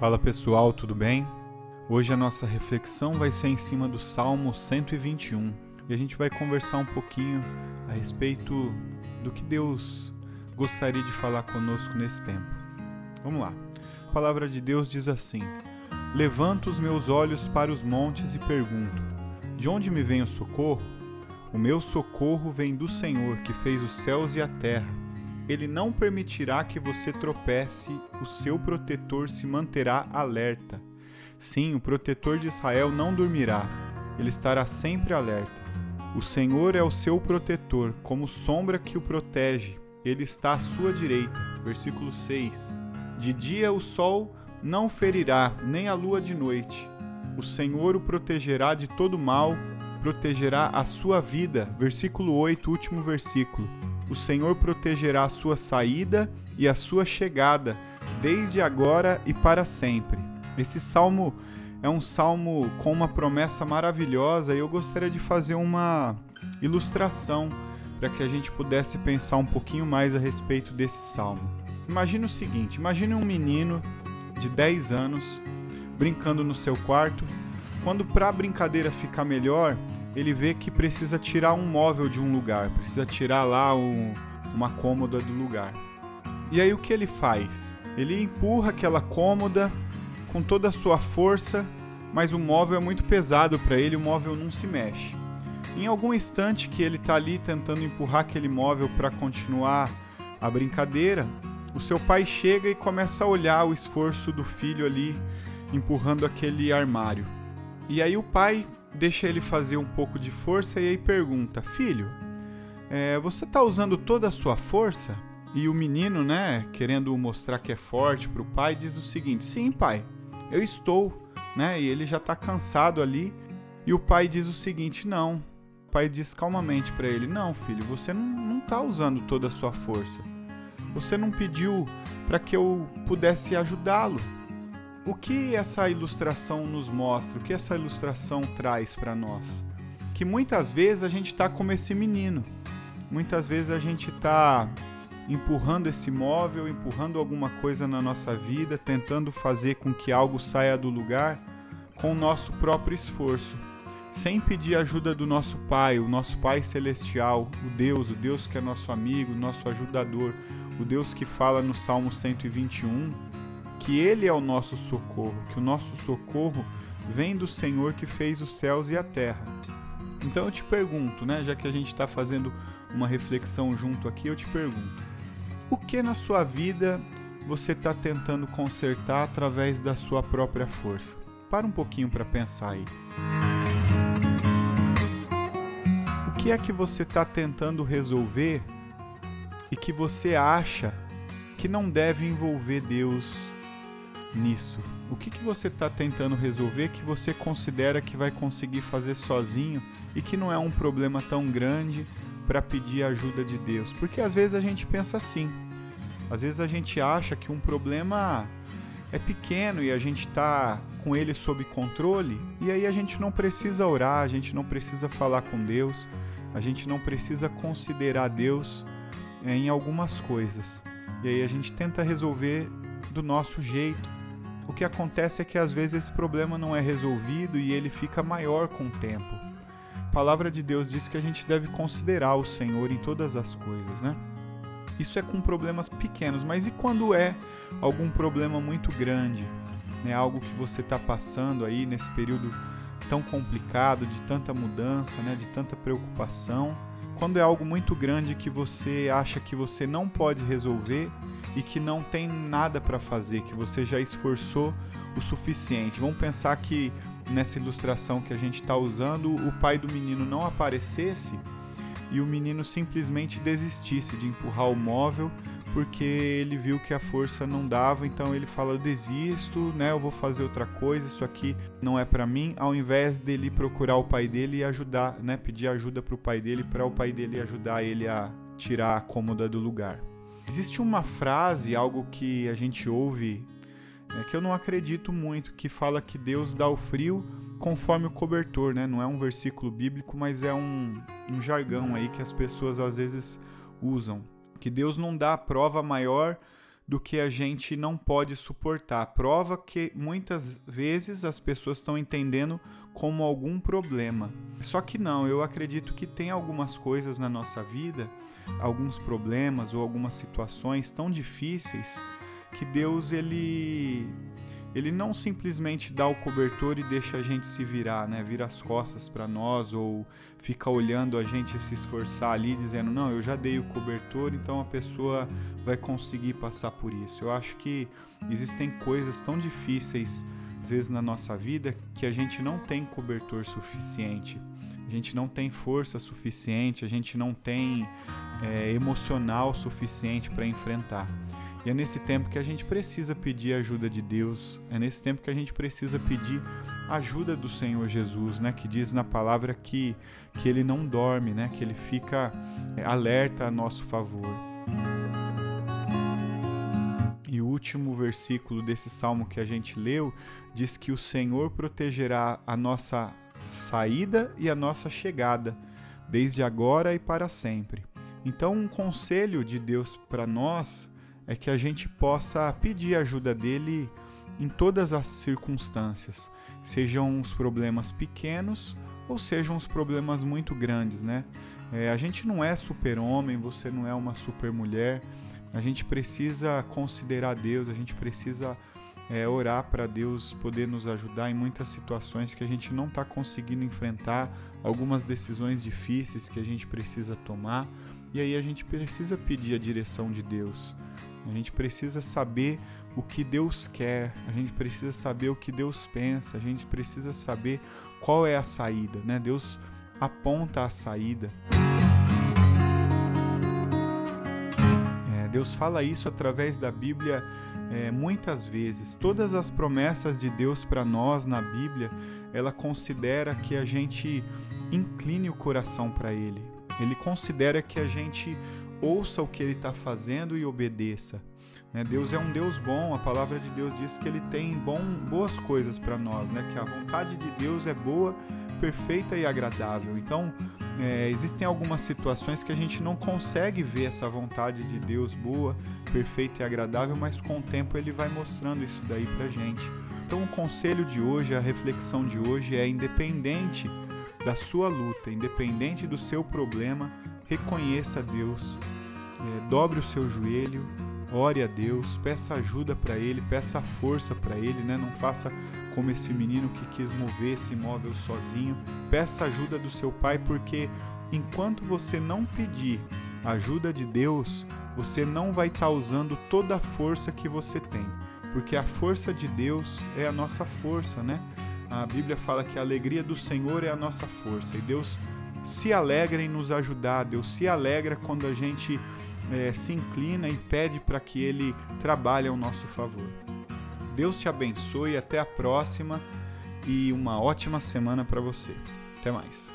Fala pessoal, tudo bem? Hoje a nossa reflexão vai ser em cima do Salmo 121 e a gente vai conversar um pouquinho a respeito do que Deus gostaria de falar conosco nesse tempo. Vamos lá. A palavra de Deus diz assim: Levanto os meus olhos para os montes e pergunto: De onde me vem o socorro? O meu socorro vem do Senhor que fez os céus e a terra. Ele não permitirá que você tropece, o seu protetor se manterá alerta. Sim, o protetor de Israel não dormirá, ele estará sempre alerta. O Senhor é o seu protetor, como sombra que o protege, ele está à sua direita. Versículo 6. De dia o sol não ferirá, nem a lua de noite. O Senhor o protegerá de todo mal, protegerá a sua vida. Versículo 8, último versículo o Senhor protegerá a sua saída e a sua chegada, desde agora e para sempre. Esse salmo é um salmo com uma promessa maravilhosa e eu gostaria de fazer uma ilustração para que a gente pudesse pensar um pouquinho mais a respeito desse salmo. Imagine o seguinte: imagine um menino de 10 anos brincando no seu quarto. Quando para a brincadeira ficar melhor, ele vê que precisa tirar um móvel de um lugar, precisa tirar lá um, uma cômoda do lugar. E aí o que ele faz? Ele empurra aquela cômoda com toda a sua força, mas o móvel é muito pesado para ele, o móvel não se mexe. Em algum instante que ele está ali tentando empurrar aquele móvel para continuar a brincadeira, o seu pai chega e começa a olhar o esforço do filho ali empurrando aquele armário. E aí o pai deixa ele fazer um pouco de força e aí pergunta: Filho, é, você está usando toda a sua força? E o menino, né, querendo mostrar que é forte para o pai, diz o seguinte: Sim, pai, eu estou, né? E ele já está cansado ali. E o pai diz o seguinte: Não. O pai diz calmamente para ele: Não, filho, você não está usando toda a sua força. Você não pediu para que eu pudesse ajudá-lo. O que essa ilustração nos mostra? O que essa ilustração traz para nós? Que muitas vezes a gente está como esse menino. Muitas vezes a gente está empurrando esse móvel, empurrando alguma coisa na nossa vida, tentando fazer com que algo saia do lugar com o nosso próprio esforço, sem pedir ajuda do nosso Pai, o nosso Pai celestial, o Deus, o Deus que é nosso amigo, nosso ajudador, o Deus que fala no Salmo 121 que Ele é o nosso socorro, que o nosso socorro vem do Senhor que fez os céus e a terra. Então eu te pergunto, né, já que a gente está fazendo uma reflexão junto aqui, eu te pergunto: o que na sua vida você está tentando consertar através da sua própria força? Para um pouquinho para pensar aí. O que é que você está tentando resolver e que você acha que não deve envolver Deus nisso? O que, que você está tentando resolver que você considera que vai conseguir fazer sozinho e que não é um problema tão grande para pedir a ajuda de Deus? Porque às vezes a gente pensa assim. Às vezes a gente acha que um problema é pequeno e a gente está com ele sob controle, e aí a gente não precisa orar, a gente não precisa falar com Deus, a gente não precisa considerar Deus é, em algumas coisas. E aí a gente tenta resolver do nosso jeito, o que acontece é que às vezes esse problema não é resolvido e ele fica maior com o tempo. A palavra de Deus diz que a gente deve considerar o Senhor em todas as coisas, né? Isso é com problemas pequenos, mas e quando é algum problema muito grande? Né? Algo que você está passando aí nesse período tão complicado, de tanta mudança, né? de tanta preocupação. Quando é algo muito grande que você acha que você não pode resolver e que não tem nada para fazer, que você já esforçou o suficiente. Vamos pensar que nessa ilustração que a gente está usando, o pai do menino não aparecesse e o menino simplesmente desistisse de empurrar o móvel porque ele viu que a força não dava, então ele fala: eu desisto, né? Eu vou fazer outra coisa, isso aqui não é para mim. Ao invés dele procurar o pai dele e ajudar, né? Pedir ajuda para o pai dele, para o pai dele ajudar ele a tirar a cômoda do lugar. Existe uma frase, algo que a gente ouve, é, que eu não acredito muito, que fala que Deus dá o frio conforme o cobertor, né? Não é um versículo bíblico, mas é um, um jargão aí que as pessoas às vezes usam. Que Deus não dá prova maior do que a gente não pode suportar. Prova que muitas vezes as pessoas estão entendendo como algum problema. Só que não, eu acredito que tem algumas coisas na nossa vida, alguns problemas ou algumas situações tão difíceis que Deus ele ele não simplesmente dá o cobertor e deixa a gente se virar, né? Vira as costas para nós ou fica olhando a gente se esforçar ali dizendo: "Não, eu já dei o cobertor, então a pessoa vai conseguir passar por isso". Eu acho que existem coisas tão difíceis às vezes na nossa vida que a gente não tem cobertor suficiente. A gente não tem força suficiente, a gente não tem é, emocional suficiente para enfrentar. E é nesse tempo que a gente precisa pedir a ajuda de Deus, é nesse tempo que a gente precisa pedir a ajuda do Senhor Jesus, né? Que diz na palavra que, que ele não dorme, né? Que ele fica é, alerta a nosso favor. E o último versículo desse salmo que a gente leu diz que o Senhor protegerá a nossa saída e a nossa chegada, desde agora e para sempre. Então, um conselho de Deus para nós é que a gente possa pedir ajuda dele em todas as circunstâncias, sejam os problemas pequenos ou sejam os problemas muito grandes, né? É, a gente não é super-homem, você não é uma super-mulher, a gente precisa considerar Deus, a gente precisa é, orar para Deus poder nos ajudar em muitas situações que a gente não está conseguindo enfrentar, algumas decisões difíceis que a gente precisa tomar, e aí a gente precisa pedir a direção de Deus. A gente precisa saber o que Deus quer, a gente precisa saber o que Deus pensa, a gente precisa saber qual é a saída, né? Deus aponta a saída. É, Deus fala isso através da Bíblia é, muitas vezes. Todas as promessas de Deus para nós na Bíblia, ela considera que a gente incline o coração para Ele. Ele considera que a gente ouça o que ele está fazendo e obedeça. Né? Deus é um Deus bom, a palavra de Deus diz que ele tem bom, boas coisas para nós, né? que a vontade de Deus é boa, perfeita e agradável. Então, é, existem algumas situações que a gente não consegue ver essa vontade de Deus boa, perfeita e agradável, mas com o tempo ele vai mostrando isso daí para gente. Então, o conselho de hoje, a reflexão de hoje é independente da sua luta, independente do seu problema, reconheça Deus, é, dobre o seu joelho, ore a Deus, peça ajuda para Ele, peça força para Ele, né? Não faça como esse menino que quis mover esse imóvel sozinho. Peça ajuda do seu pai, porque enquanto você não pedir ajuda de Deus, você não vai estar tá usando toda a força que você tem, porque a força de Deus é a nossa força, né? A Bíblia fala que a alegria do Senhor é a nossa força e Deus se alegra em nos ajudar, Deus se alegra quando a gente é, se inclina e pede para que Ele trabalhe ao nosso favor. Deus te abençoe, até a próxima e uma ótima semana para você. Até mais.